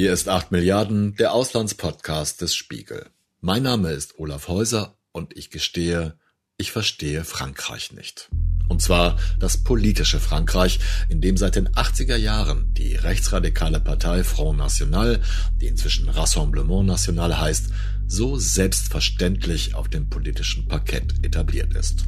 Hier ist 8 Milliarden, der Auslandspodcast des Spiegel. Mein Name ist Olaf Häuser und ich gestehe, ich verstehe Frankreich nicht. Und zwar das politische Frankreich, in dem seit den 80er Jahren die rechtsradikale Partei Front National, die inzwischen Rassemblement National heißt, so selbstverständlich auf dem politischen Parkett etabliert ist.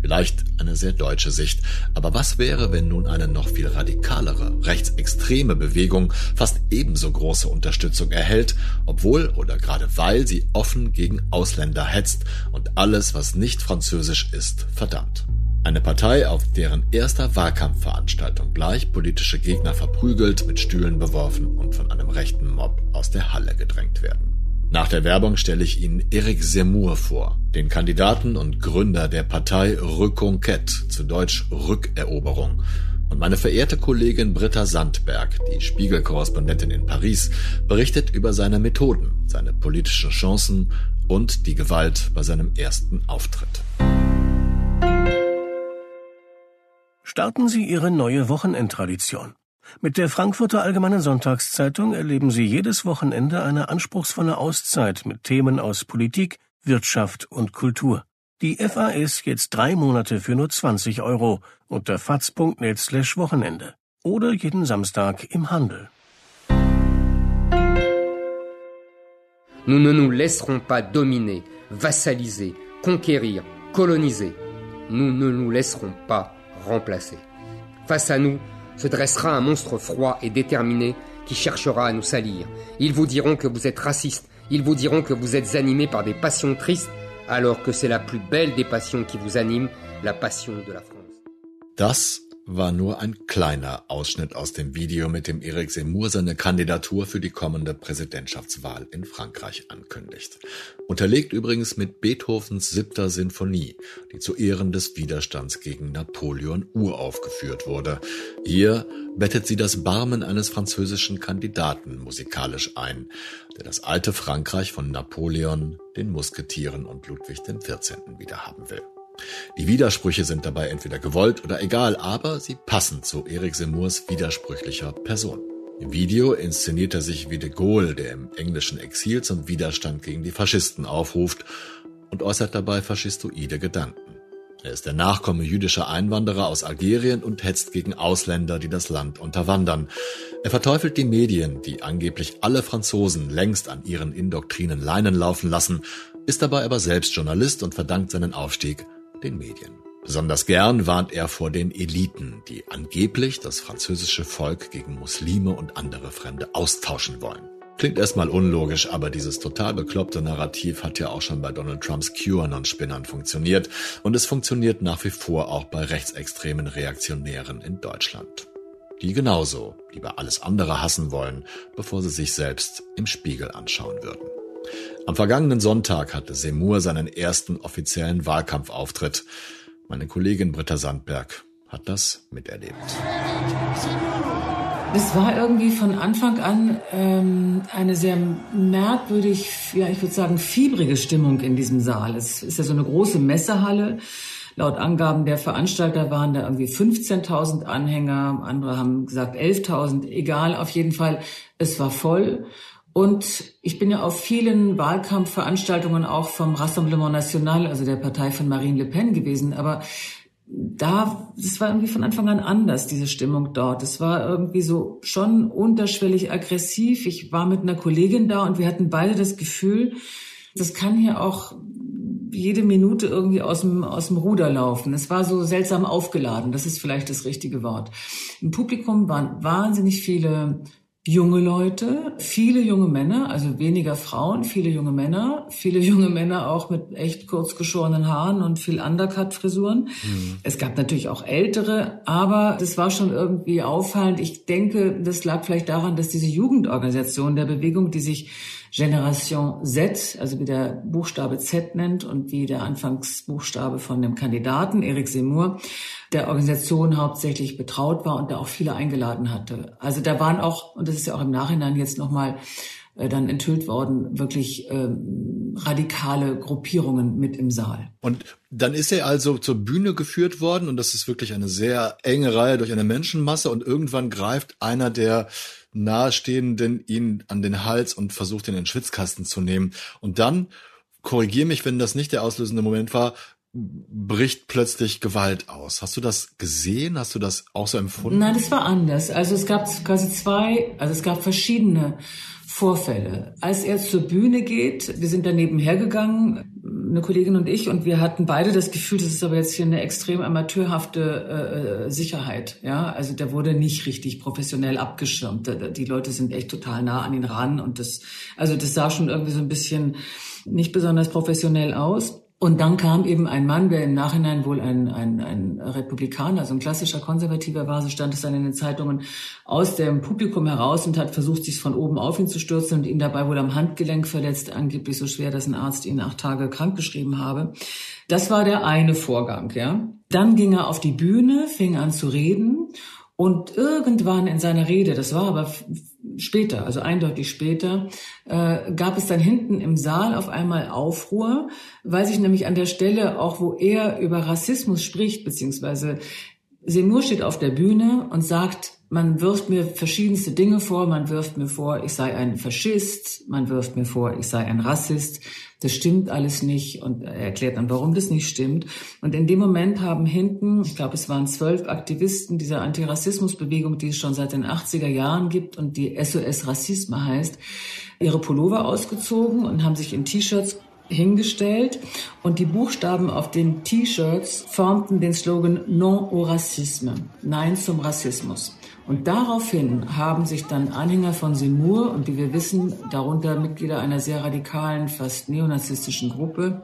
Vielleicht eine sehr deutsche Sicht. Aber was wäre, wenn nun eine noch viel radikalere, rechtsextreme Bewegung fast ebenso große Unterstützung erhält, obwohl oder gerade weil sie offen gegen Ausländer hetzt und alles, was nicht französisch ist, verdammt? Eine Partei, auf deren erster Wahlkampfveranstaltung gleich politische Gegner verprügelt, mit Stühlen beworfen und von einem rechten Mob aus der Halle gedrängt werden. Nach der Werbung stelle ich Ihnen Eric Zemmour vor, den Kandidaten und Gründer der Partei Reconquête, zu Deutsch Rückeroberung. Und meine verehrte Kollegin Britta Sandberg, die Spiegelkorrespondentin in Paris, berichtet über seine Methoden, seine politischen Chancen und die Gewalt bei seinem ersten Auftritt. Starten Sie Ihre neue Wochenendtradition. Mit der Frankfurter Allgemeinen Sonntagszeitung erleben Sie jedes Wochenende eine anspruchsvolle Auszeit mit Themen aus Politik, Wirtschaft und Kultur. Die FA ist jetzt drei Monate für nur 20 Euro unter faz.net slash Wochenende oder jeden Samstag im Handel. Nous ne nous laisserons pas dominer, vassaliser, conquérir, coloniser. Nous ne nous laisserons pas remplacer. Face à nous, se dressera un monstre froid et déterminé qui cherchera à nous salir. Ils vous diront que vous êtes raciste, ils vous diront que vous êtes animé par des passions tristes, alors que c'est la plus belle des passions qui vous anime, la passion de la France. Das war nur ein kleiner Ausschnitt aus dem Video, mit dem Eric Zemmour seine Kandidatur für die kommende Präsidentschaftswahl in Frankreich ankündigt. Unterlegt übrigens mit Beethovens siebter Sinfonie, die zu Ehren des Widerstands gegen Napoleon uraufgeführt wurde. Hier bettet sie das Barmen eines französischen Kandidaten musikalisch ein, der das alte Frankreich von Napoleon, den Musketieren und Ludwig XIV. wiederhaben will. Die Widersprüche sind dabei entweder gewollt oder egal, aber sie passen zu Eric Seymours widersprüchlicher Person. Im Video inszeniert er sich wie de Gaulle, der im englischen Exil zum Widerstand gegen die Faschisten aufruft und äußert dabei faschistoide Gedanken. Er ist der Nachkomme jüdischer Einwanderer aus Algerien und hetzt gegen Ausländer, die das Land unterwandern. Er verteufelt die Medien, die angeblich alle Franzosen längst an ihren Indoktrinen Leinen laufen lassen, ist dabei aber selbst Journalist und verdankt seinen Aufstieg den Medien. Besonders gern warnt er vor den Eliten, die angeblich das französische Volk gegen Muslime und andere Fremde austauschen wollen. Klingt erstmal unlogisch, aber dieses total bekloppte Narrativ hat ja auch schon bei Donald Trumps QAnon-Spinnern funktioniert und es funktioniert nach wie vor auch bei rechtsextremen Reaktionären in Deutschland. Die genauso lieber alles andere hassen wollen, bevor sie sich selbst im Spiegel anschauen würden. Am vergangenen Sonntag hatte Semur seinen ersten offiziellen Wahlkampfauftritt. Meine Kollegin Britta Sandberg hat das miterlebt. Es war irgendwie von Anfang an ähm, eine sehr merkwürdig, ja, ich würde sagen, fiebrige Stimmung in diesem Saal. Es ist ja so eine große Messehalle. Laut Angaben der Veranstalter waren da irgendwie 15.000 Anhänger, andere haben gesagt 11.000, egal, auf jeden Fall, es war voll. Und ich bin ja auf vielen Wahlkampfveranstaltungen auch vom Rassemblement National, also der Partei von Marine Le Pen gewesen. Aber da, das war irgendwie von Anfang an anders, diese Stimmung dort. Es war irgendwie so schon unterschwellig aggressiv. Ich war mit einer Kollegin da und wir hatten beide das Gefühl, das kann hier auch jede Minute irgendwie aus dem, aus dem Ruder laufen. Es war so seltsam aufgeladen. Das ist vielleicht das richtige Wort. Im Publikum waren wahnsinnig viele junge Leute, viele junge Männer, also weniger Frauen, viele junge Männer, viele junge Männer auch mit echt kurz geschorenen Haaren und viel Undercut-Frisuren. Mhm. Es gab natürlich auch ältere, aber das war schon irgendwie auffallend. Ich denke, das lag vielleicht daran, dass diese Jugendorganisation der Bewegung, die sich Generation Z, also wie der Buchstabe Z nennt und wie der Anfangsbuchstabe von dem Kandidaten Eric Seymour, der Organisation hauptsächlich betraut war und da auch viele eingeladen hatte. Also da waren auch, und das ist ja auch im Nachhinein jetzt nochmal äh, dann enthüllt worden, wirklich ähm, radikale Gruppierungen mit im Saal. Und dann ist er also zur Bühne geführt worden und das ist wirklich eine sehr enge Reihe durch eine Menschenmasse und irgendwann greift einer der Nahestehenden ihn an den Hals und versucht, ihn in den Schwitzkasten zu nehmen. Und dann, korrigier mich, wenn das nicht der auslösende Moment war, bricht plötzlich Gewalt aus. Hast du das gesehen? Hast du das auch so empfunden? Nein, das war anders. Also es gab quasi zwei, also es gab verschiedene Vorfälle. Als er zur Bühne geht, wir sind daneben hergegangen, eine Kollegin und ich, und wir hatten beide das Gefühl, das ist aber jetzt hier eine extrem amateurhafte äh, Sicherheit. Ja, also der wurde nicht richtig professionell abgeschirmt. Die Leute sind echt total nah an ihn ran und das, also das sah schon irgendwie so ein bisschen nicht besonders professionell aus. Und dann kam eben ein Mann, der im Nachhinein wohl ein, ein, ein Republikaner, also ein klassischer Konservativer war, so stand es dann in den Zeitungen, aus dem Publikum heraus und hat versucht, sich von oben auf ihn zu stürzen und ihn dabei wohl am Handgelenk verletzt, angeblich so schwer, dass ein Arzt ihn acht Tage krankgeschrieben habe. Das war der eine Vorgang, ja. Dann ging er auf die Bühne, fing an zu reden und irgendwann in seiner Rede, das war aber später, also eindeutig später, äh, gab es dann hinten im Saal auf einmal Aufruhr, weil sich nämlich an der Stelle, auch wo er über Rassismus spricht, beziehungsweise Semur steht auf der Bühne und sagt, man wirft mir verschiedenste Dinge vor, man wirft mir vor, ich sei ein Faschist, man wirft mir vor, ich sei ein Rassist, das stimmt alles nicht und er erklärt dann, warum das nicht stimmt. Und in dem Moment haben hinten, ich glaube, es waren zwölf Aktivisten dieser Antirassismusbewegung, die es schon seit den 80er Jahren gibt und die SOS Rassisme heißt, ihre Pullover ausgezogen und haben sich in T-Shirts hingestellt und die Buchstaben auf den T-Shirts formten den Slogan Non au Racisme, Nein zum Rassismus. Und daraufhin haben sich dann Anhänger von Semur und wie wir wissen, darunter Mitglieder einer sehr radikalen, fast neonazistischen Gruppe,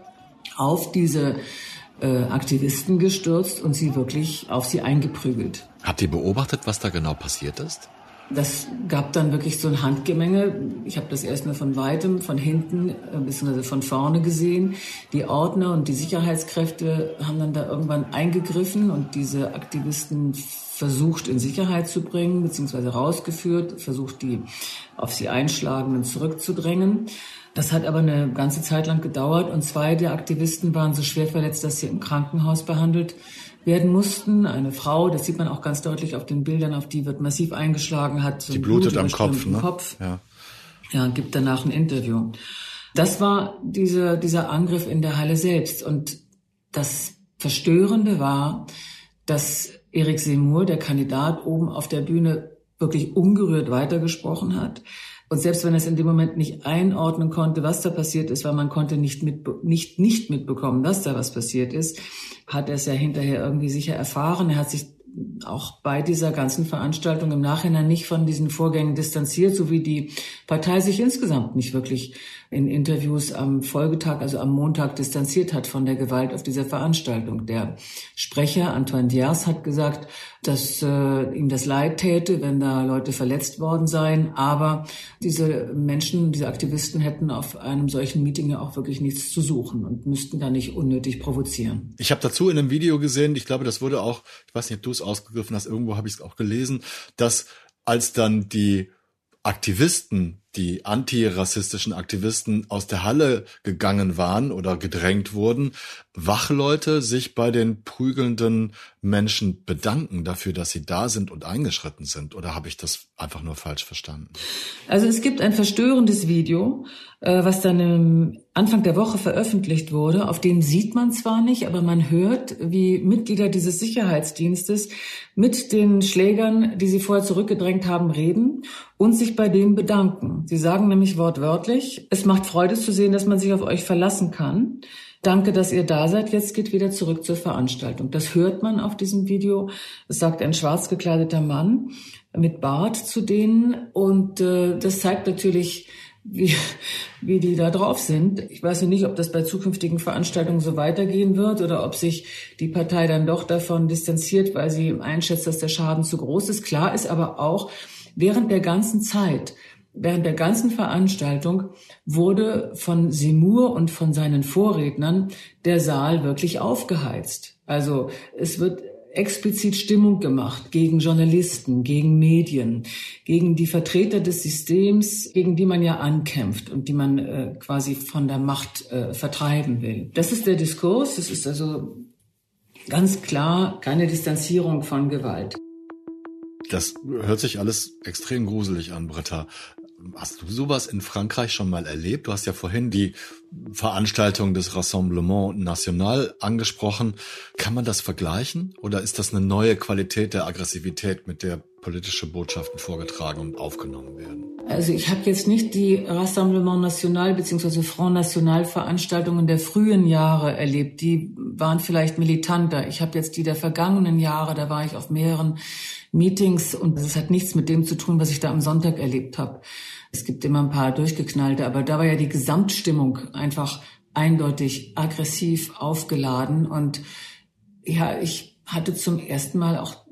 auf diese äh, Aktivisten gestürzt und sie wirklich auf sie eingeprügelt. Habt ihr beobachtet, was da genau passiert ist? Das gab dann wirklich so ein Handgemenge. Ich habe das erst mal von weitem, von hinten, äh, beziehungsweise von vorne gesehen. Die Ordner und die Sicherheitskräfte haben dann da irgendwann eingegriffen und diese Aktivisten versucht in Sicherheit zu bringen, beziehungsweise rausgeführt, versucht die auf sie Einschlagenden zurückzudrängen. Das hat aber eine ganze Zeit lang gedauert und zwei der Aktivisten waren so schwer verletzt, dass sie im Krankenhaus behandelt werden mussten. Eine Frau, das sieht man auch ganz deutlich auf den Bildern, auf die wird massiv eingeschlagen, hat so die blutet Blut am Kopf, ne? Kopf. Ja. ja, gibt danach ein Interview. Das war diese, dieser Angriff in der Halle selbst. Und das Verstörende war, dass Erik Seymour, der Kandidat, oben auf der Bühne wirklich ungerührt weitergesprochen hat. Und selbst wenn er es in dem Moment nicht einordnen konnte, was da passiert ist, weil man konnte nicht, mit, nicht, nicht mitbekommen, dass da was passiert ist, hat er es ja hinterher irgendwie sicher erfahren. Er hat sich auch bei dieser ganzen Veranstaltung im Nachhinein nicht von diesen Vorgängen distanziert, so wie die Partei sich insgesamt nicht wirklich in Interviews am Folgetag, also am Montag, distanziert hat von der Gewalt auf dieser Veranstaltung. Der Sprecher Antoine Diaz hat gesagt, dass äh, ihm das leid täte, wenn da Leute verletzt worden seien, aber diese Menschen, diese Aktivisten hätten auf einem solchen Meeting ja auch wirklich nichts zu suchen und müssten da nicht unnötig provozieren. Ich habe dazu in einem Video gesehen, ich glaube, das wurde auch, ich weiß nicht, du es ausgegriffen hast, irgendwo habe ich es auch gelesen, dass als dann die Aktivisten, die antirassistischen Aktivisten aus der Halle gegangen waren oder gedrängt wurden, Wachleute sich bei den prügelnden Menschen bedanken dafür, dass sie da sind und eingeschritten sind? Oder habe ich das einfach nur falsch verstanden? Also es gibt ein verstörendes Video, äh, was dann im Anfang der Woche veröffentlicht wurde. Auf dem sieht man zwar nicht, aber man hört, wie Mitglieder dieses Sicherheitsdienstes mit den Schlägern, die sie vorher zurückgedrängt haben, reden und sich bei denen bedanken. Sie sagen nämlich wortwörtlich, es macht Freude zu sehen, dass man sich auf euch verlassen kann. Danke, dass ihr da seid. Jetzt geht wieder zurück zur Veranstaltung. Das hört man auf diesem Video. Es sagt ein schwarz gekleideter Mann mit Bart zu denen. Und äh, das zeigt natürlich, wie, wie die da drauf sind. Ich weiß nicht, ob das bei zukünftigen Veranstaltungen so weitergehen wird oder ob sich die Partei dann doch davon distanziert, weil sie einschätzt, dass der Schaden zu groß ist. Klar ist aber auch, während der ganzen Zeit während der ganzen Veranstaltung wurde von Simur und von seinen Vorrednern der Saal wirklich aufgeheizt. Also es wird explizit Stimmung gemacht gegen Journalisten, gegen Medien, gegen die Vertreter des Systems, gegen die man ja ankämpft und die man äh, quasi von der Macht äh, vertreiben will. Das ist der Diskurs. Das ist also ganz klar keine Distanzierung von Gewalt. Das hört sich alles extrem gruselig an, Britta. Hast du sowas in Frankreich schon mal erlebt? Du hast ja vorhin die Veranstaltung des Rassemblement National angesprochen. Kann man das vergleichen oder ist das eine neue Qualität der Aggressivität, mit der politische Botschaften vorgetragen und aufgenommen werden? Also ich habe jetzt nicht die Rassemblement National bzw. Front National Veranstaltungen der frühen Jahre erlebt. Die waren vielleicht militanter. Ich habe jetzt die der vergangenen Jahre, da war ich auf mehreren Meetings und das hat nichts mit dem zu tun, was ich da am Sonntag erlebt habe. Es gibt immer ein paar durchgeknallte, aber da war ja die Gesamtstimmung einfach eindeutig aggressiv aufgeladen und ja, ich hatte zum ersten Mal auch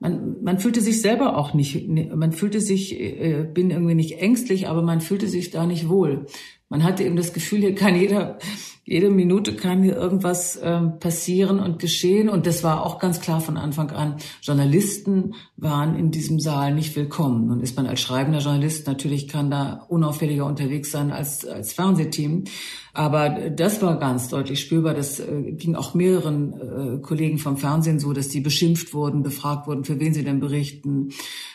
man, man fühlte sich selber auch nicht, man fühlte sich, äh, bin irgendwie nicht ängstlich, aber man fühlte sich da nicht wohl. Man hatte eben das Gefühl, hier kann jeder jede Minute kann hier irgendwas ähm, passieren und geschehen. Und das war auch ganz klar von Anfang an. Journalisten waren in diesem Saal nicht willkommen. Nun ist man als schreibender Journalist natürlich kann da unauffälliger unterwegs sein als, als Fernsehteam. Aber das war ganz deutlich spürbar. Das äh, ging auch mehreren äh, Kollegen vom Fernsehen so, dass die beschimpft wurden, befragt wurden, für wen sie denn berichten.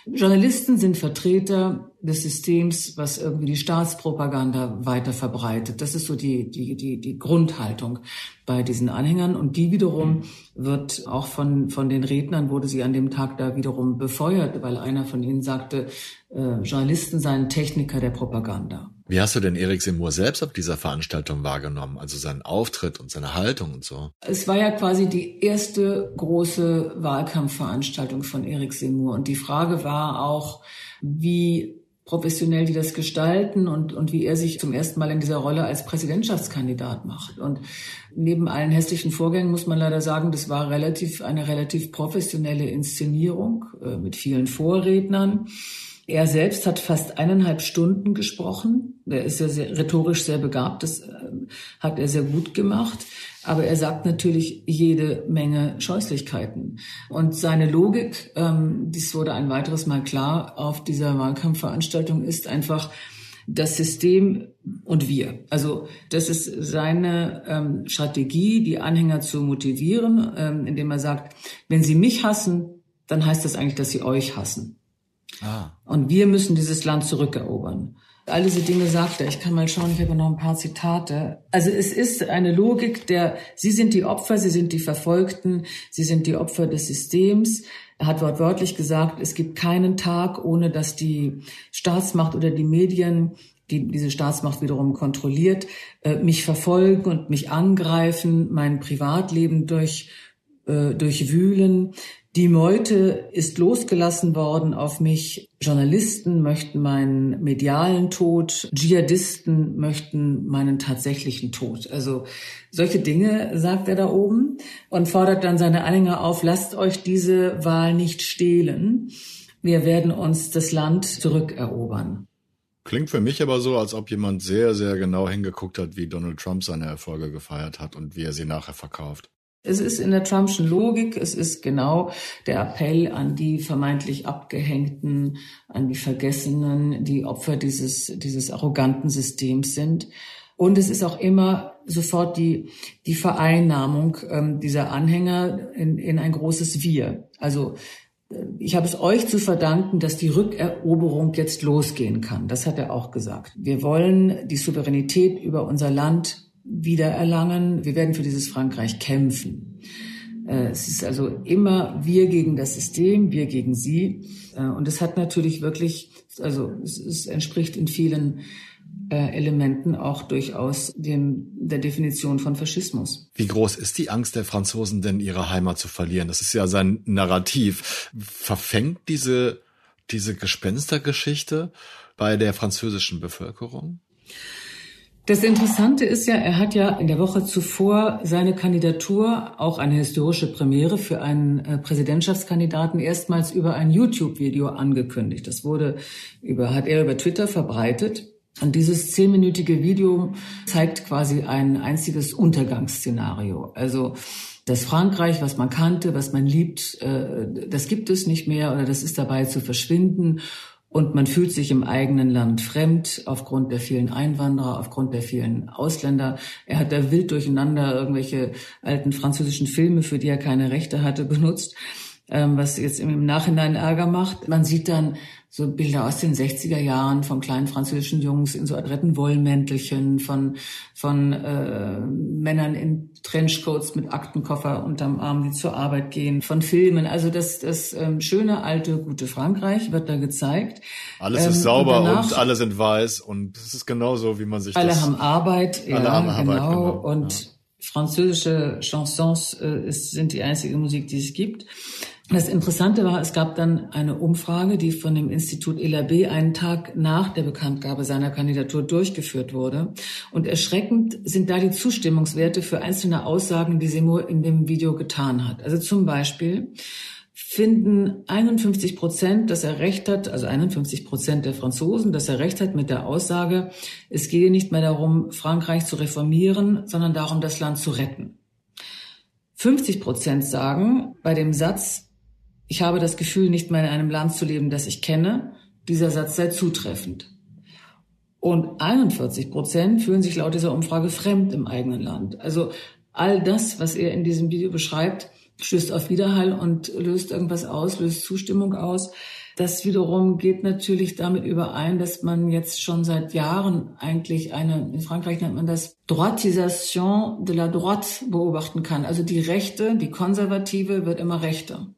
Journalisten sind Vertreter des Systems, was irgendwie die Staatspropaganda weiter verbreitet. Das ist so die, die, die, die Grundhaltung bei diesen Anhängern. Und die wiederum wird auch von, von den Rednern, wurde sie an dem Tag da wiederum befeuert, weil einer von ihnen sagte, äh, Journalisten seien Techniker der Propaganda. Wie hast du denn Erik Seymour selbst auf dieser Veranstaltung wahrgenommen? Also seinen Auftritt und seine Haltung und so? Es war ja quasi die erste große Wahlkampfveranstaltung von Erik Seymour. Und die Frage war auch, wie professionell die das gestalten und, und wie er sich zum ersten Mal in dieser Rolle als Präsidentschaftskandidat macht. Und neben allen hässlichen Vorgängen muss man leider sagen, das war relativ, eine relativ professionelle Inszenierung äh, mit vielen Vorrednern. Er selbst hat fast eineinhalb Stunden gesprochen. Er ist ja sehr, rhetorisch sehr begabt. Das äh, hat er sehr gut gemacht. Aber er sagt natürlich jede Menge Scheußlichkeiten. Und seine Logik, ähm, dies wurde ein weiteres Mal klar auf dieser Wahlkampfveranstaltung, ist einfach, das System und wir. Also das ist seine ähm, Strategie, die Anhänger zu motivieren, ähm, indem er sagt, wenn sie mich hassen, dann heißt das eigentlich, dass sie euch hassen. Ah. Und wir müssen dieses Land zurückerobern. All diese Dinge sagt er. Ich kann mal schauen, ich habe noch ein paar Zitate. Also es ist eine Logik der, Sie sind die Opfer, Sie sind die Verfolgten, Sie sind die Opfer des Systems. Er hat wortwörtlich gesagt, es gibt keinen Tag, ohne dass die Staatsmacht oder die Medien, die diese Staatsmacht wiederum kontrolliert, äh, mich verfolgen und mich angreifen, mein Privatleben durch äh, durchwühlen. Die Meute ist losgelassen worden auf mich. Journalisten möchten meinen medialen Tod, Dschihadisten möchten meinen tatsächlichen Tod. Also solche Dinge sagt er da oben und fordert dann seine Anhänger auf, lasst euch diese Wahl nicht stehlen. Wir werden uns das Land zurückerobern. Klingt für mich aber so, als ob jemand sehr, sehr genau hingeguckt hat, wie Donald Trump seine Erfolge gefeiert hat und wie er sie nachher verkauft. Es ist in der Trumpschen Logik, es ist genau der Appell an die vermeintlich Abgehängten, an die Vergessenen, die Opfer dieses, dieses arroganten Systems sind. Und es ist auch immer sofort die, die Vereinnahmung ähm, dieser Anhänger in, in ein großes Wir. Also äh, ich habe es euch zu verdanken, dass die Rückeroberung jetzt losgehen kann. Das hat er auch gesagt. Wir wollen die Souveränität über unser Land wiedererlangen. Wir werden für dieses Frankreich kämpfen. Äh, es ist also immer wir gegen das System, wir gegen sie. Äh, und es hat natürlich wirklich, also es, entspricht in vielen äh, Elementen auch durchaus dem, der Definition von Faschismus. Wie groß ist die Angst der Franzosen denn, ihre Heimat zu verlieren? Das ist ja sein Narrativ. Verfängt diese, diese Gespenstergeschichte bei der französischen Bevölkerung? Das Interessante ist ja, er hat ja in der Woche zuvor seine Kandidatur, auch eine historische Premiere für einen äh, Präsidentschaftskandidaten, erstmals über ein YouTube-Video angekündigt. Das wurde über, hat er über Twitter verbreitet. Und dieses zehnminütige Video zeigt quasi ein einziges Untergangsszenario. Also das Frankreich, was man kannte, was man liebt, äh, das gibt es nicht mehr oder das ist dabei zu verschwinden und man fühlt sich im eigenen Land fremd aufgrund der vielen Einwanderer, aufgrund der vielen Ausländer. Er hat da wild durcheinander irgendwelche alten französischen Filme, für die er keine Rechte hatte, benutzt. Ähm, was jetzt im Nachhinein Ärger macht. Man sieht dann so Bilder aus den 60er Jahren von kleinen französischen Jungs in so adretten Wollmäntelchen, von, von äh, Männern in Trenchcoats mit Aktenkoffer unterm Arm, die zur Arbeit gehen, von Filmen. Also das, das ähm, schöne, alte, gute Frankreich wird da gezeigt. Alles ist ähm, sauber und, danach, und, alle sind weiß und es ist genauso, wie man sich alle das... Alle haben Arbeit, alle ja, haben Arbeit, genau. genau. Und ja. französische Chansons äh, ist, sind die einzige Musik, die es gibt. Das Interessante war, es gab dann eine Umfrage, die von dem Institut ELAB einen Tag nach der Bekanntgabe seiner Kandidatur durchgeführt wurde. Und erschreckend sind da die Zustimmungswerte für einzelne Aussagen, die Seymour in dem Video getan hat. Also zum Beispiel finden 51 Prozent, dass er recht hat, also 51 Prozent der Franzosen, dass er recht hat mit der Aussage, es gehe nicht mehr darum, Frankreich zu reformieren, sondern darum, das Land zu retten. 50 Prozent sagen bei dem Satz, ich habe das Gefühl, nicht mehr in einem Land zu leben, das ich kenne. Dieser Satz sei zutreffend. Und 41 Prozent fühlen sich laut dieser Umfrage fremd im eigenen Land. Also all das, was er in diesem Video beschreibt, stößt auf Widerhall und löst irgendwas aus, löst Zustimmung aus. Das wiederum geht natürlich damit überein, dass man jetzt schon seit Jahren eigentlich eine, in Frankreich nennt man das Droitisation de la droite beobachten kann. Also die Rechte, die Konservative wird immer rechter.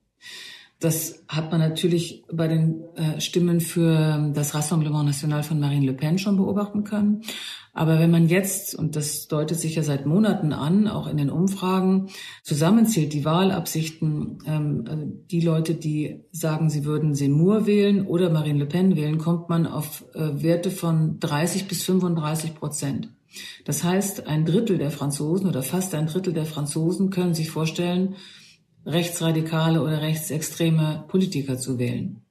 Das hat man natürlich bei den äh, Stimmen für das Rassemblement National von Marine Le Pen schon beobachten können. Aber wenn man jetzt, und das deutet sich ja seit Monaten an, auch in den Umfragen, zusammenzählt die Wahlabsichten, ähm, also die Leute, die sagen, sie würden Seymour wählen oder Marine Le Pen wählen, kommt man auf äh, Werte von 30 bis 35 Prozent. Das heißt, ein Drittel der Franzosen oder fast ein Drittel der Franzosen können sich vorstellen, rechtsradikale oder rechtsextreme Politiker zu wählen.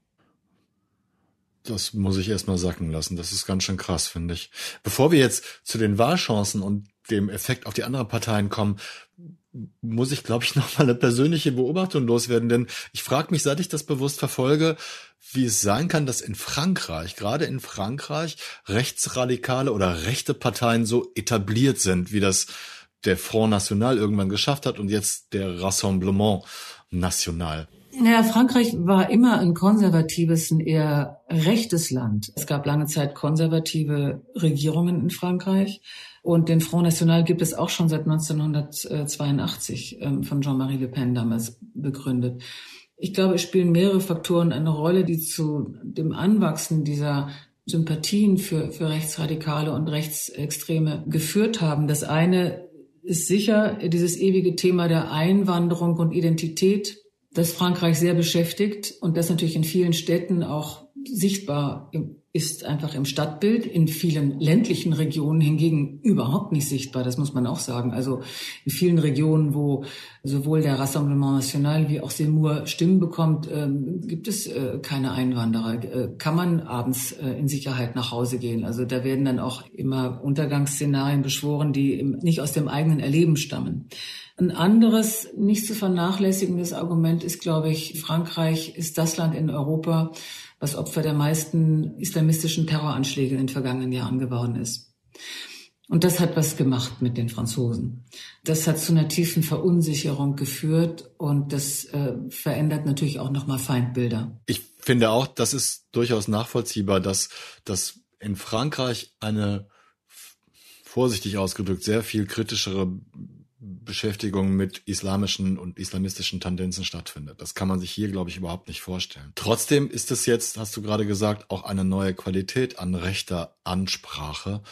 Das muss ich erstmal sacken lassen. Das ist ganz schön krass, finde ich. Bevor wir jetzt zu den Wahlchancen und dem Effekt auf die anderen Parteien kommen, muss ich, glaube ich, noch mal eine persönliche Beobachtung loswerden, denn ich frage mich, seit ich das bewusst verfolge, wie es sein kann, dass in Frankreich, gerade in Frankreich, rechtsradikale oder rechte Parteien so etabliert sind, wie das der Front National irgendwann geschafft hat und jetzt der Rassemblement National. Naja, Frankreich war immer ein konservatives, ein eher rechtes Land. Es gab lange Zeit konservative Regierungen in Frankreich. Und den Front National gibt es auch schon seit 1982 ähm, von Jean-Marie Le Pen damals begründet. Ich glaube, es spielen mehrere Faktoren eine Rolle, die zu dem Anwachsen dieser Sympathien für, für Rechtsradikale und Rechtsextreme geführt haben. Das eine ist sicher dieses ewige Thema der Einwanderung und Identität, das Frankreich sehr beschäftigt und das natürlich in vielen Städten auch sichtbar ist einfach im Stadtbild, in vielen ländlichen Regionen hingegen überhaupt nicht sichtbar, das muss man auch sagen. Also in vielen Regionen, wo sowohl der Rassemblement National wie auch Seymour Stimmen bekommt, ähm, gibt es äh, keine Einwanderer. Äh, kann man abends äh, in Sicherheit nach Hause gehen. Also da werden dann auch immer Untergangsszenarien beschworen, die nicht aus dem eigenen Erleben stammen. Ein anderes, nicht zu vernachlässigendes Argument ist, glaube ich, Frankreich ist das Land in Europa, was Opfer der meisten islamistischen Terroranschläge in den vergangenen Jahren geworden ist. Und das hat was gemacht mit den Franzosen. Das hat zu einer tiefen Verunsicherung geführt und das äh, verändert natürlich auch nochmal Feindbilder. Ich finde auch, das ist durchaus nachvollziehbar, dass, dass in Frankreich eine vorsichtig ausgedrückt sehr viel kritischere Beschäftigung mit islamischen und islamistischen Tendenzen stattfindet. Das kann man sich hier, glaube ich, überhaupt nicht vorstellen. Trotzdem ist es jetzt, hast du gerade gesagt, auch eine neue Qualität an rechter Ansprache.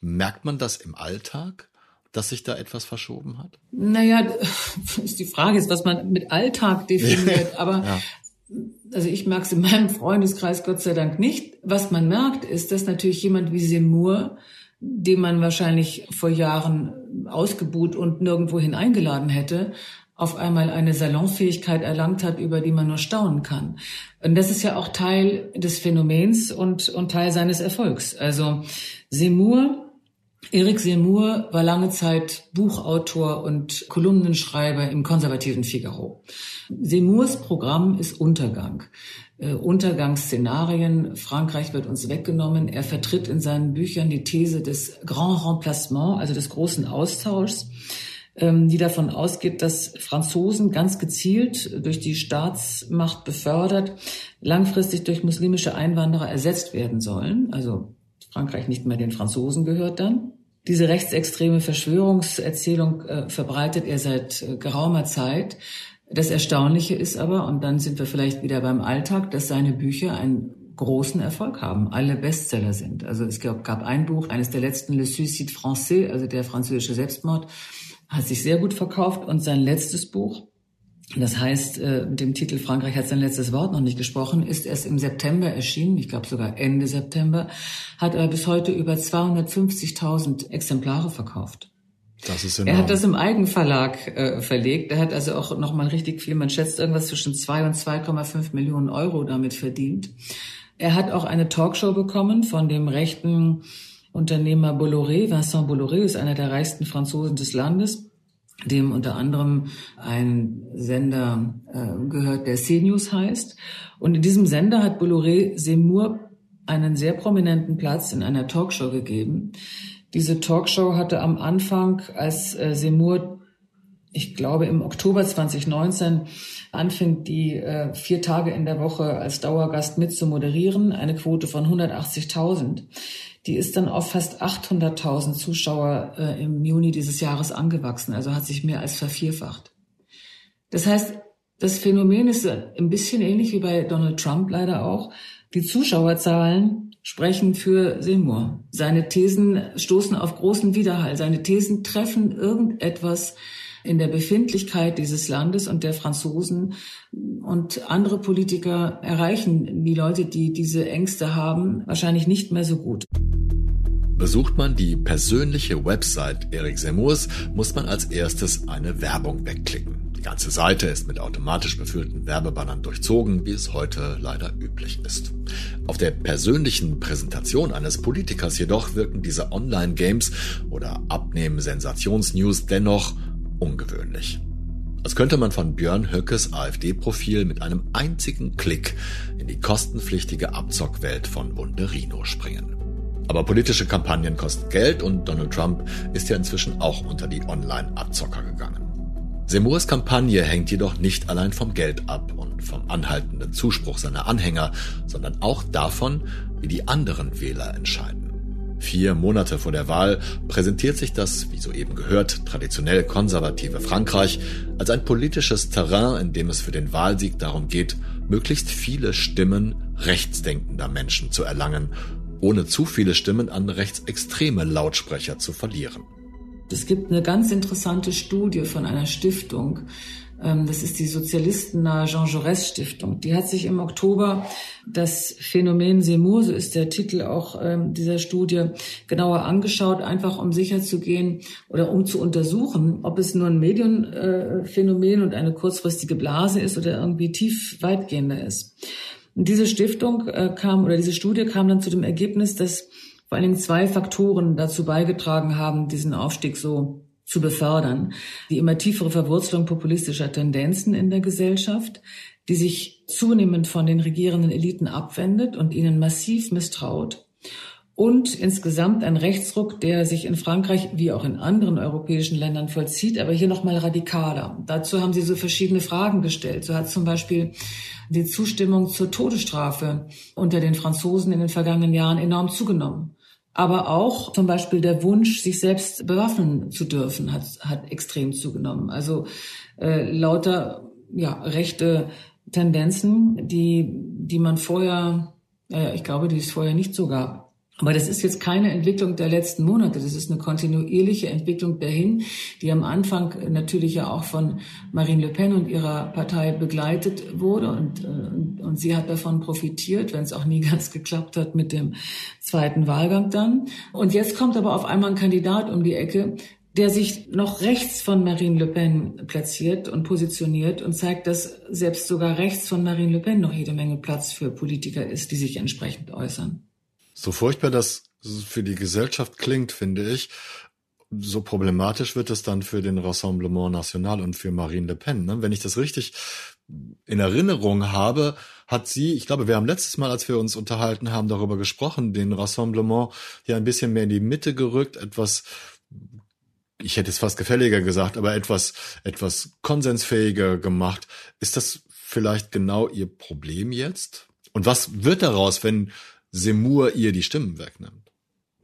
Merkt man das im Alltag? dass sich da etwas verschoben hat? Naja, ist die Frage ist, was man mit Alltag definiert. Aber ja. also ich merke es in meinem Freundeskreis Gott sei Dank nicht. Was man merkt, ist, dass natürlich jemand wie Seymour den man wahrscheinlich vor Jahren ausgebuht und nirgendwohin eingeladen hätte, auf einmal eine Salonfähigkeit erlangt hat, über die man nur staunen kann. Und das ist ja auch Teil des Phänomens und, und Teil seines Erfolgs. Also Seymour, Eric Seymour war lange Zeit Buchautor und Kolumnenschreiber im konservativen Figaro. Seymours Programm ist Untergang äh, Untergangsszenarien. Frankreich wird uns weggenommen. Er vertritt in seinen Büchern die These des Grand Remplacement, also des großen Austauschs. ähm, die davon ausgeht, dass Franzosen ganz gezielt durch die Staatsmacht befördert, langfristig durch muslimische Einwanderer ersetzt werden sollen. Also Frankreich nicht mehr den Franzosen gehört dann. Diese rechtsextreme Verschwörungserzählung äh, verbreitet er seit äh, geraumer Zeit. Das Erstaunliche ist aber, und dann sind wir vielleicht wieder beim Alltag, dass seine Bücher einen großen Erfolg haben, alle Bestseller sind. Also es gab, gab ein Buch, eines der letzten, Le Suicide Français, also der französische Selbstmord, hat sich sehr gut verkauft und sein letztes Buch, das heißt, äh, mit dem Titel Frankreich hat sein letztes Wort noch nicht gesprochen, ist erst im September erschienen, ich glaube sogar Ende September, hat er bis heute über 250.000 Exemplare verkauft. Das ist enorm. Er hat das im Eigenverlag äh, verlegt. Er hat also auch noch mal richtig viel, man schätzt irgendwas zwischen 2 und 2,5 Millionen Euro damit verdient. Er hat auch eine Talkshow bekommen von dem rechten Unternehmer Bolloré. Vincent Bolloré ist einer der reichsten Franzosen des Landes, dem unter anderem ein Sender äh, gehört, der CNews heißt. Und in diesem Sender hat Bolloré Seymour einen sehr prominenten Platz in einer Talkshow gegeben. Diese Talkshow hatte am Anfang, als äh, Seymour, ich glaube im Oktober 2019, anfing, die äh, vier Tage in der Woche als Dauergast mit zu moderieren, eine Quote von 180.000. Die ist dann auf fast 800.000 Zuschauer äh, im Juni dieses Jahres angewachsen, also hat sich mehr als vervierfacht. Das heißt, das Phänomen ist ein bisschen ähnlich wie bei Donald Trump leider auch. Die Zuschauerzahlen sprechen für Seymour. Seine Thesen stoßen auf großen Widerhall. Seine Thesen treffen irgendetwas in der Befindlichkeit dieses Landes und der Franzosen und andere Politiker erreichen die Leute, die diese Ängste haben, wahrscheinlich nicht mehr so gut. Besucht man die persönliche Website Eric Seymours, muss man als erstes eine Werbung wegklicken. Die ganze Seite ist mit automatisch befüllten Werbebannern durchzogen, wie es heute leider üblich ist. Auf der persönlichen Präsentation eines Politikers jedoch wirken diese Online-Games oder Abnehmen-Sensationsnews dennoch ungewöhnlich. Als könnte man von Björn Höckes AfD-Profil mit einem einzigen Klick in die kostenpflichtige Abzockwelt von Wunderino springen. Aber politische Kampagnen kosten Geld und Donald Trump ist ja inzwischen auch unter die Online-Abzocker gegangen. Seymours Kampagne hängt jedoch nicht allein vom Geld ab und vom anhaltenden Zuspruch seiner Anhänger, sondern auch davon, wie die anderen Wähler entscheiden. Vier Monate vor der Wahl präsentiert sich das, wie soeben gehört, traditionell konservative Frankreich als ein politisches Terrain, in dem es für den Wahlsieg darum geht, möglichst viele Stimmen rechtsdenkender Menschen zu erlangen, ohne zu viele Stimmen an rechtsextreme Lautsprecher zu verlieren. Es gibt eine ganz interessante Studie von einer Stiftung, ähm, das ist die Sozialistennahe Jean Jaurès Stiftung. Die hat sich im Oktober das Phänomen Seymour, so ist der Titel auch ähm, dieser Studie, genauer angeschaut, einfach um sicherzugehen oder um zu untersuchen, ob es nur ein Medienphänomen und eine kurzfristige Blase ist oder irgendwie tief weitgehender ist. Und diese Stiftung äh, kam oder diese Studie kam dann zu dem Ergebnis, dass vor allen Dingen zwei Faktoren dazu beigetragen haben, diesen Aufstieg so zu befördern. Die immer tiefere Verwurzelung populistischer Tendenzen in der Gesellschaft, die sich zunehmend von den regierenden Eliten abwendet und ihnen massiv misstraut. Und insgesamt ein Rechtsruck, der sich in Frankreich wie auch in anderen europäischen Ländern vollzieht, aber hier nochmal radikaler. Dazu haben sie so verschiedene Fragen gestellt. So hat zum Beispiel die Zustimmung zur Todesstrafe unter den Franzosen in den vergangenen Jahren enorm zugenommen aber auch zum Beispiel der Wunsch, sich selbst bewaffnen zu dürfen, hat, hat extrem zugenommen. Also äh, lauter ja, rechte Tendenzen, die, die man vorher, äh, ich glaube, die es vorher nicht so gab. Aber das ist jetzt keine Entwicklung der letzten Monate. Das ist eine kontinuierliche Entwicklung dahin, die am Anfang natürlich ja auch von Marine Le Pen und ihrer Partei begleitet wurde. Und, äh, und sie hat davon profitiert, wenn es auch nie ganz geklappt hat mit dem zweiten Wahlgang dann. Und jetzt kommt aber auf einmal ein Kandidat um die Ecke, der sich noch rechts von Marine Le Pen platziert und positioniert und zeigt, dass selbst sogar rechts von Marine Le Pen noch jede Menge Platz für Politiker ist, die sich entsprechend äußern. So furchtbar das für die Gesellschaft klingt, finde ich, so problematisch wird es dann für den Rassemblement National und für Marine Le Pen. Ne? Wenn ich das richtig in Erinnerung habe, hat sie, ich glaube, wir haben letztes Mal, als wir uns unterhalten haben, darüber gesprochen, den Rassemblement hier ein bisschen mehr in die Mitte gerückt, etwas ich hätte es fast gefälliger gesagt, aber etwas, etwas konsensfähiger gemacht. Ist das vielleicht genau Ihr Problem jetzt? Und was wird daraus, wenn Semur ihr die Stimmen wegnimmt?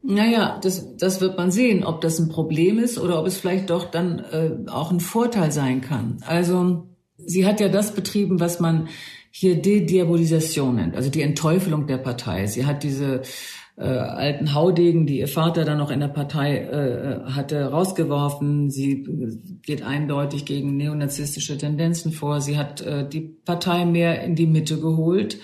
Naja, das, das wird man sehen, ob das ein Problem ist oder ob es vielleicht doch dann äh, auch ein Vorteil sein kann. Also sie hat ja das betrieben, was man hier Dediabolisation nennt, also die Entteufelung der Partei. Sie hat diese äh, alten Haudegen, die ihr Vater dann noch in der Partei äh, hatte, rausgeworfen. Sie geht eindeutig gegen neonazistische Tendenzen vor. Sie hat äh, die Partei mehr in die Mitte geholt.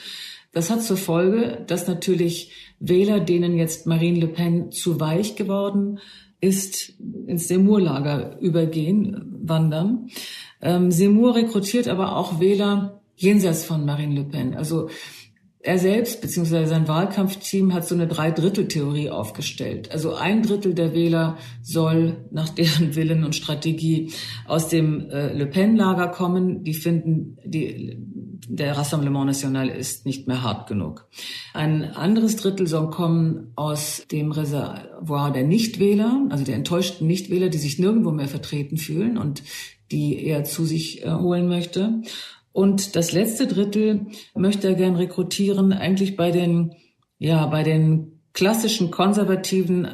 Das hat zur Folge, dass natürlich Wähler, denen jetzt Marine Le Pen zu weich geworden ist, ins Seymour-Lager übergehen, wandern. Ähm, Seymour rekrutiert aber auch Wähler jenseits von Marine Le Pen. Also er selbst bzw. sein Wahlkampfteam hat so eine Dreidrittel-Theorie aufgestellt. Also ein Drittel der Wähler soll nach deren Willen und Strategie aus dem äh, Le Pen-Lager kommen. Die finden, die, der Rassemblement National ist nicht mehr hart genug. Ein anderes Drittel soll kommen aus dem Reservoir der Nichtwähler, also der enttäuschten Nichtwähler, die sich nirgendwo mehr vertreten fühlen und die er zu sich äh, holen möchte. Und das letzte Drittel möchte er gern rekrutieren, eigentlich bei den, ja, bei den klassischen Konservativen,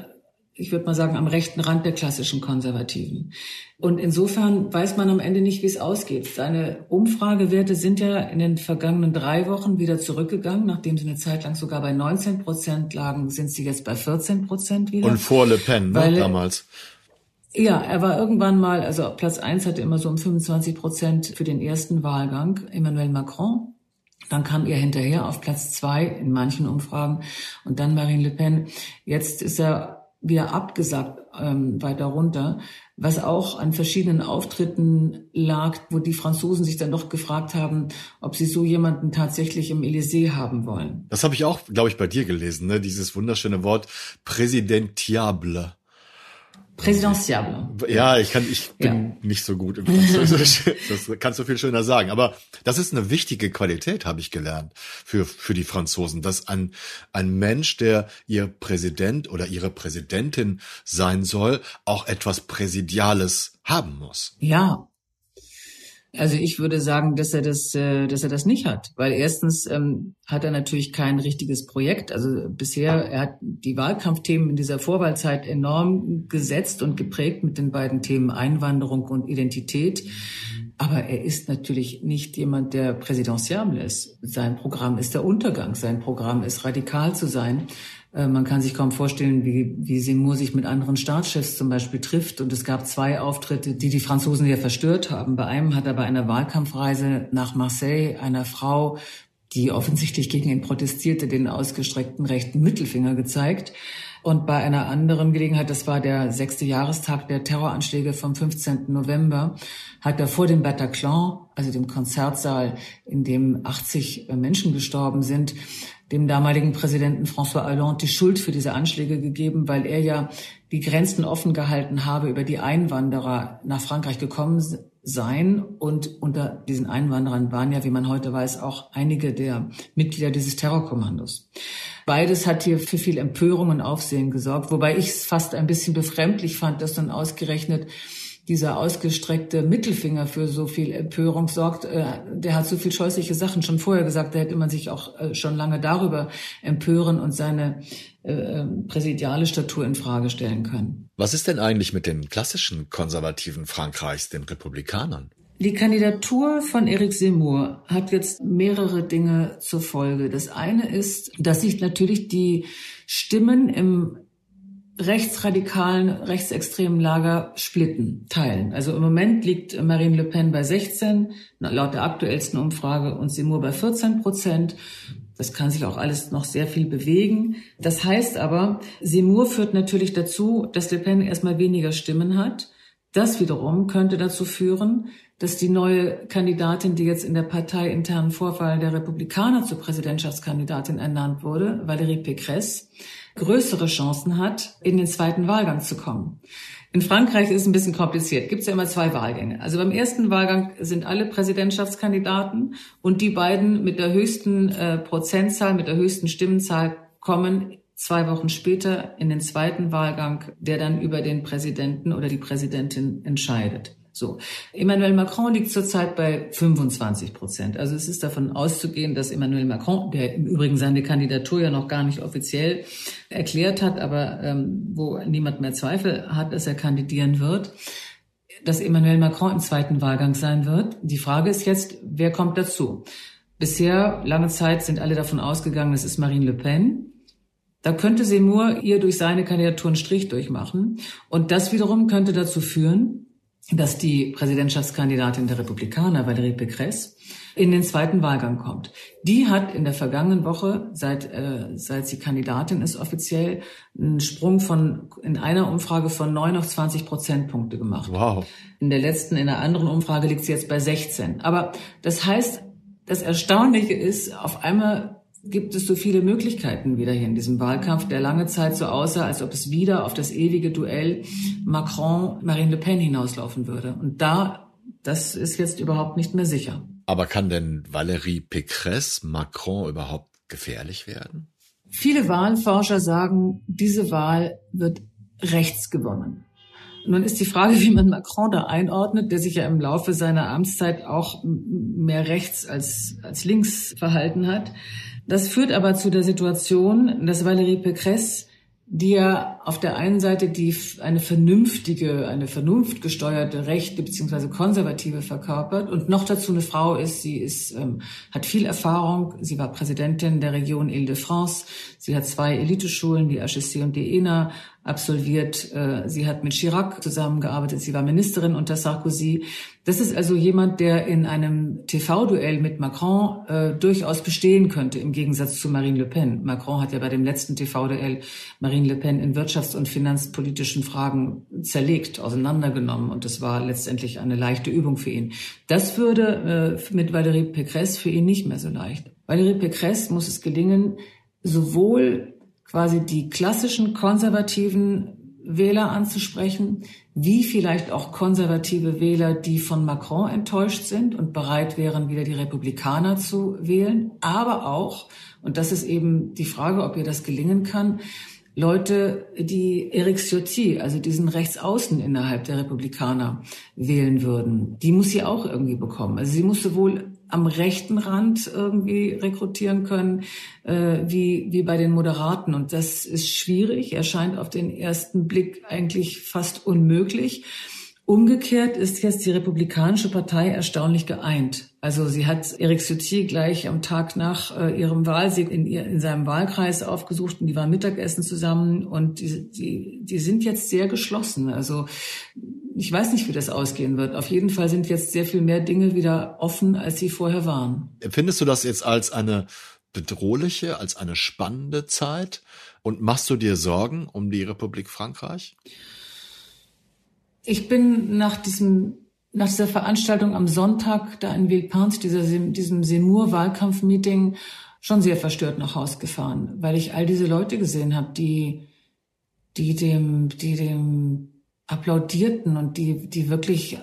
ich würde mal sagen, am rechten Rand der klassischen Konservativen. Und insofern weiß man am Ende nicht, wie es ausgeht. Seine Umfragewerte sind ja in den vergangenen drei Wochen wieder zurückgegangen. Nachdem sie eine Zeit lang sogar bei 19 Prozent lagen, sind sie jetzt bei 14 Prozent wieder. Und vor Le Pen, ne, damals. Ja, er war irgendwann mal, also Platz eins hatte immer so um 25 Prozent für den ersten Wahlgang, Emmanuel Macron. Dann kam er hinterher auf Platz zwei in manchen Umfragen und dann Marine Le Pen. Jetzt ist er wieder abgesagt ähm, weiter runter, was auch an verschiedenen Auftritten lag, wo die Franzosen sich dann doch gefragt haben, ob sie so jemanden tatsächlich im Élysée haben wollen. Das habe ich auch, glaube ich, bei dir gelesen, ne? dieses wunderschöne Wort Präsidentiable. Präsidentiable. Ja, ich kann, ich bin ja. nicht so gut im Französisch. das kannst du viel schöner sagen. Aber das ist eine wichtige Qualität, habe ich gelernt, für, für die Franzosen, dass ein, ein Mensch, der ihr Präsident oder ihre Präsidentin sein soll, auch etwas Präsidiales haben muss. Ja, also ich würde sagen, dass er das, äh, dass er das nicht hat, weil erstens ähm, hat er natürlich kein richtiges Projekt. Also bisher er hat die Wahlkampfthemen in dieser Vorwahlzeit enorm gesetzt und geprägt mit den beiden Themen Einwanderung und Identität. Aber er ist natürlich nicht jemand, der präsidentiabel ist. Sein Programm ist der Untergang. Sein Programm ist radikal zu sein. Äh, man kann sich kaum vorstellen, wie, wie Seymour sich mit anderen Staatschefs zum Beispiel trifft. Und es gab zwei Auftritte, die die Franzosen ja verstört haben. Bei einem hat er bei einer Wahlkampfreise nach Marseille einer Frau, die offensichtlich gegen ihn protestierte, den ausgestreckten rechten Mittelfinger gezeigt. Und bei einer anderen Gelegenheit, das war der sechste Jahrestag der Terroranschläge vom 15. November, hat er vor dem Bataclan, also dem Konzertsaal, in dem 80 Menschen gestorben sind, dem damaligen Präsidenten François Hollande die Schuld für diese Anschläge gegeben, weil er ja die Grenzen offen gehalten habe, über die Einwanderer nach Frankreich gekommen seien. Und unter diesen Einwanderern waren ja, wie man heute weiß, auch einige der Mitglieder dieses Terrorkommandos. Beides hat hier für viel Empörung und Aufsehen gesorgt, wobei ich es fast ein bisschen befremdlich fand, dass dann ausgerechnet dieser ausgestreckte Mittelfinger für so viel Empörung sorgt, äh, der hat so viel scheußliche Sachen schon vorher gesagt, da hätte man sich auch äh, schon lange darüber empören und seine äh, ähm, präsidiale Statur in Frage stellen können. Was ist denn eigentlich mit den klassischen Konservativen Frankreichs, den Republikanern? Die Kandidatur von Eric Zemmour hat jetzt mehrere Dinge zur Folge. Das eine ist, dass sich natürlich die Stimmen im rechtsradikalen, rechtsextremen Lager splitten, teilen. Also im Moment liegt Marine Le Pen bei 16, laut der aktuellsten Umfrage, und Seymour bei 14 Prozent. Das kann sich auch alles noch sehr viel bewegen. Das heißt aber, Seymour führt natürlich dazu, dass Le Pen erstmal weniger Stimmen hat. Das wiederum könnte dazu führen, dass die neue Kandidatin, die jetzt in der parteiinternen Vorwahl der Republikaner zur Präsidentschaftskandidatin ernannt wurde, Valérie Pécresse, größere Chancen hat, in den zweiten Wahlgang zu kommen. In Frankreich ist es ein bisschen kompliziert. Gibt es ja immer zwei Wahlgänge. Also beim ersten Wahlgang sind alle Präsidentschaftskandidaten und die beiden mit der höchsten äh, Prozentzahl, mit der höchsten Stimmenzahl kommen zwei Wochen später in den zweiten Wahlgang, der dann über den Präsidenten oder die Präsidentin entscheidet. So. Emmanuel Macron liegt zurzeit bei 25 Prozent. Also es ist davon auszugehen, dass Emmanuel Macron, der im Übrigen seine Kandidatur ja noch gar nicht offiziell erklärt hat, aber ähm, wo niemand mehr Zweifel hat, dass er kandidieren wird, dass Emmanuel Macron im zweiten Wahlgang sein wird. Die Frage ist jetzt, wer kommt dazu? Bisher, lange Zeit, sind alle davon ausgegangen, es ist Marine Le Pen. Da könnte Seymour ihr durch seine Kandidatur einen Strich durchmachen. Und das wiederum könnte dazu führen, dass die Präsidentschaftskandidatin der Republikaner, Valérie Pécresse, in den zweiten Wahlgang kommt. Die hat in der vergangenen Woche, seit, äh, seit sie Kandidatin ist offiziell, einen Sprung von in einer Umfrage von 9 auf 20 Prozentpunkte gemacht. Wow. In der letzten, in der anderen Umfrage liegt sie jetzt bei 16. Aber das heißt, das Erstaunliche ist, auf einmal gibt es so viele Möglichkeiten wieder hier in diesem Wahlkampf, der lange Zeit so aussah, als ob es wieder auf das ewige Duell Macron-Marine Le Pen hinauslaufen würde. Und da, das ist jetzt überhaupt nicht mehr sicher. Aber kann denn Valérie Pécresse Macron überhaupt gefährlich werden? Viele Wahlforscher sagen, diese Wahl wird rechts gewonnen. Nun ist die Frage, wie man Macron da einordnet, der sich ja im Laufe seiner Amtszeit auch mehr rechts als, als links verhalten hat. Das führt aber zu der Situation, dass Valérie Pécresse, die ja auf der einen Seite die eine vernünftige, eine vernunftgesteuerte rechte beziehungsweise konservative verkörpert und noch dazu eine Frau ist. Sie ist ähm, hat viel Erfahrung. Sie war Präsidentin der Region Île-de-France. Sie hat zwei Eliteschulen, die HEC und die ENA, absolviert. Äh, sie hat mit Chirac zusammengearbeitet. Sie war Ministerin unter Sarkozy. Das ist also jemand, der in einem TV-Duell mit Macron äh, durchaus bestehen könnte, im Gegensatz zu Marine Le Pen. Macron hat ja bei dem letzten TV-Duell Marine Le Pen in wirtschafts- und finanzpolitischen Fragen zerlegt, auseinandergenommen. Und das war letztendlich eine leichte Übung für ihn. Das würde äh, mit Valérie Pécresse für ihn nicht mehr so leicht. Valérie Pécresse muss es gelingen, sowohl quasi die klassischen konservativen Wähler anzusprechen, wie vielleicht auch konservative Wähler, die von Macron enttäuscht sind und bereit wären, wieder die Republikaner zu wählen, aber auch, und das ist eben die Frage, ob ihr das gelingen kann, Leute, die Eric Ciotti, also diesen Rechtsaußen innerhalb der Republikaner, wählen würden. Die muss sie auch irgendwie bekommen. Also sie muss sowohl am rechten Rand irgendwie rekrutieren können, äh, wie, wie bei den Moderaten. Und das ist schwierig, erscheint auf den ersten Blick eigentlich fast unmöglich. Umgekehrt ist jetzt die Republikanische Partei erstaunlich geeint. Also sie hat Eric Ciotti gleich am Tag nach äh, ihrem Wahlsieg in, ihr, in seinem Wahlkreis aufgesucht und die waren Mittagessen zusammen und die, die, die sind jetzt sehr geschlossen. Also ich weiß nicht, wie das ausgehen wird. Auf jeden Fall sind jetzt sehr viel mehr Dinge wieder offen, als sie vorher waren. Empfindest du das jetzt als eine bedrohliche, als eine spannende Zeit? Und machst du dir Sorgen um die Republik Frankreich? Ich bin nach diesem nach dieser Veranstaltung am Sonntag da in Villepinte, dieser, diesem Seymour-Wahlkampfmeeting, schon sehr verstört nach Haus gefahren, weil ich all diese Leute gesehen habe, die, die dem, die dem applaudierten und die, die wirklich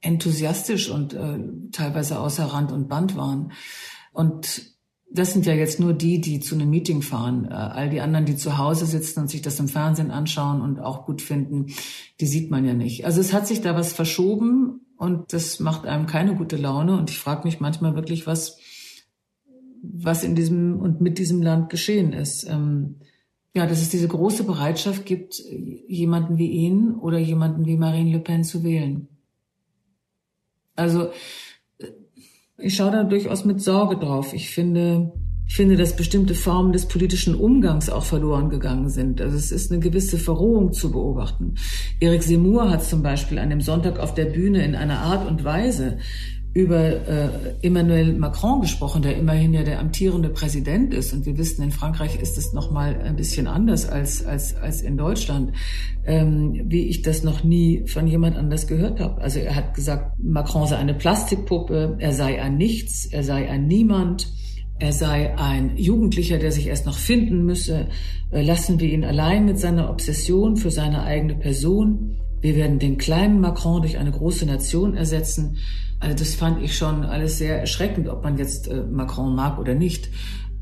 enthusiastisch und äh, teilweise außer Rand und Band waren. Und das sind ja jetzt nur die, die zu einem Meeting fahren. Äh, all die anderen, die zu Hause sitzen und sich das im Fernsehen anschauen und auch gut finden, die sieht man ja nicht. Also es hat sich da was verschoben und das macht einem keine gute Laune. Und ich frage mich manchmal wirklich, was, was in diesem und mit diesem Land geschehen ist. Ähm, ja, dass es diese große Bereitschaft gibt, jemanden wie ihn oder jemanden wie Marine Le Pen zu wählen. Also ich schaue da durchaus mit Sorge drauf. Ich finde, ich finde, dass bestimmte Formen des politischen Umgangs auch verloren gegangen sind. Also es ist eine gewisse Verrohung zu beobachten. Erik Seymour hat zum Beispiel an dem Sonntag auf der Bühne in einer Art und Weise über äh, Emmanuel Macron gesprochen, der immerhin ja der amtierende Präsident ist. Und wir wissen, in Frankreich ist es noch mal ein bisschen anders als als als in Deutschland, ähm, wie ich das noch nie von jemand anders gehört habe. Also er hat gesagt, Macron sei eine Plastikpuppe, er sei ein Nichts, er sei ein Niemand. Er sei ein Jugendlicher, der sich erst noch finden müsse. Äh, lassen wir ihn allein mit seiner Obsession für seine eigene Person. Wir werden den kleinen Macron durch eine große Nation ersetzen. Also das fand ich schon alles sehr erschreckend, ob man jetzt äh, Macron mag oder nicht.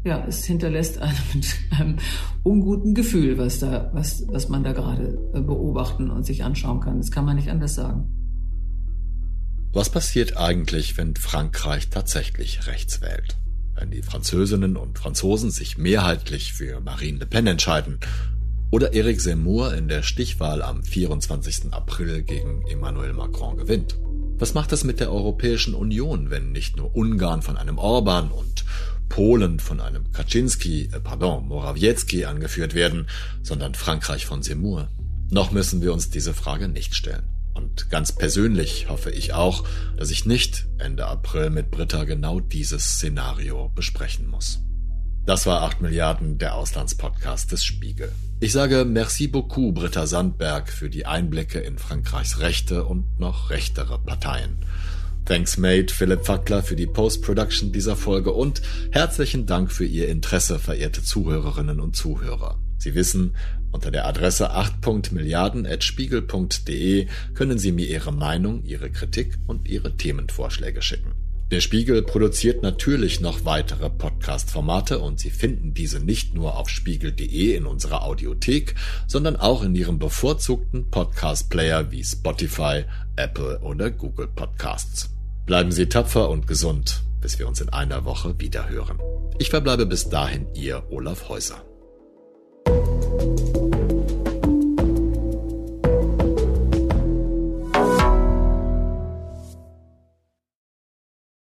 ja, es hinterlässt einem mit einem unguten Gefühl, was da, was, was man da gerade äh, beobachten und sich anschauen kann. Das kann man nicht anders sagen. Was passiert eigentlich, wenn Frankreich tatsächlich rechts wählt? Wenn die Französinnen und Franzosen sich mehrheitlich für Marine Le Pen entscheiden oder Eric Zemmour in der Stichwahl am 24. April gegen Emmanuel Macron gewinnt? Was macht das mit der Europäischen Union, wenn nicht nur Ungarn von einem Orban und Polen von einem Kaczynski, äh, pardon, Morawiecki angeführt werden, sondern Frankreich von Seymour? Noch müssen wir uns diese Frage nicht stellen. Und ganz persönlich hoffe ich auch, dass ich nicht Ende April mit Britta genau dieses Szenario besprechen muss. Das war 8 Milliarden, der Auslandspodcast des Spiegel. Ich sage merci beaucoup Britta Sandberg für die Einblicke in Frankreichs rechte und noch rechtere Parteien. Thanks mate Philipp Fackler für die Post-Production dieser Folge und herzlichen Dank für Ihr Interesse, verehrte Zuhörerinnen und Zuhörer. Sie wissen, unter der Adresse 8.milliarden.spiegel.de können Sie mir Ihre Meinung, Ihre Kritik und Ihre Themenvorschläge schicken. Der Spiegel produziert natürlich noch weitere Podcast-Formate und Sie finden diese nicht nur auf spiegel.de in unserer Audiothek, sondern auch in Ihrem bevorzugten Podcast-Player wie Spotify, Apple oder Google Podcasts. Bleiben Sie tapfer und gesund, bis wir uns in einer Woche wieder hören. Ich verbleibe bis dahin Ihr Olaf Häuser.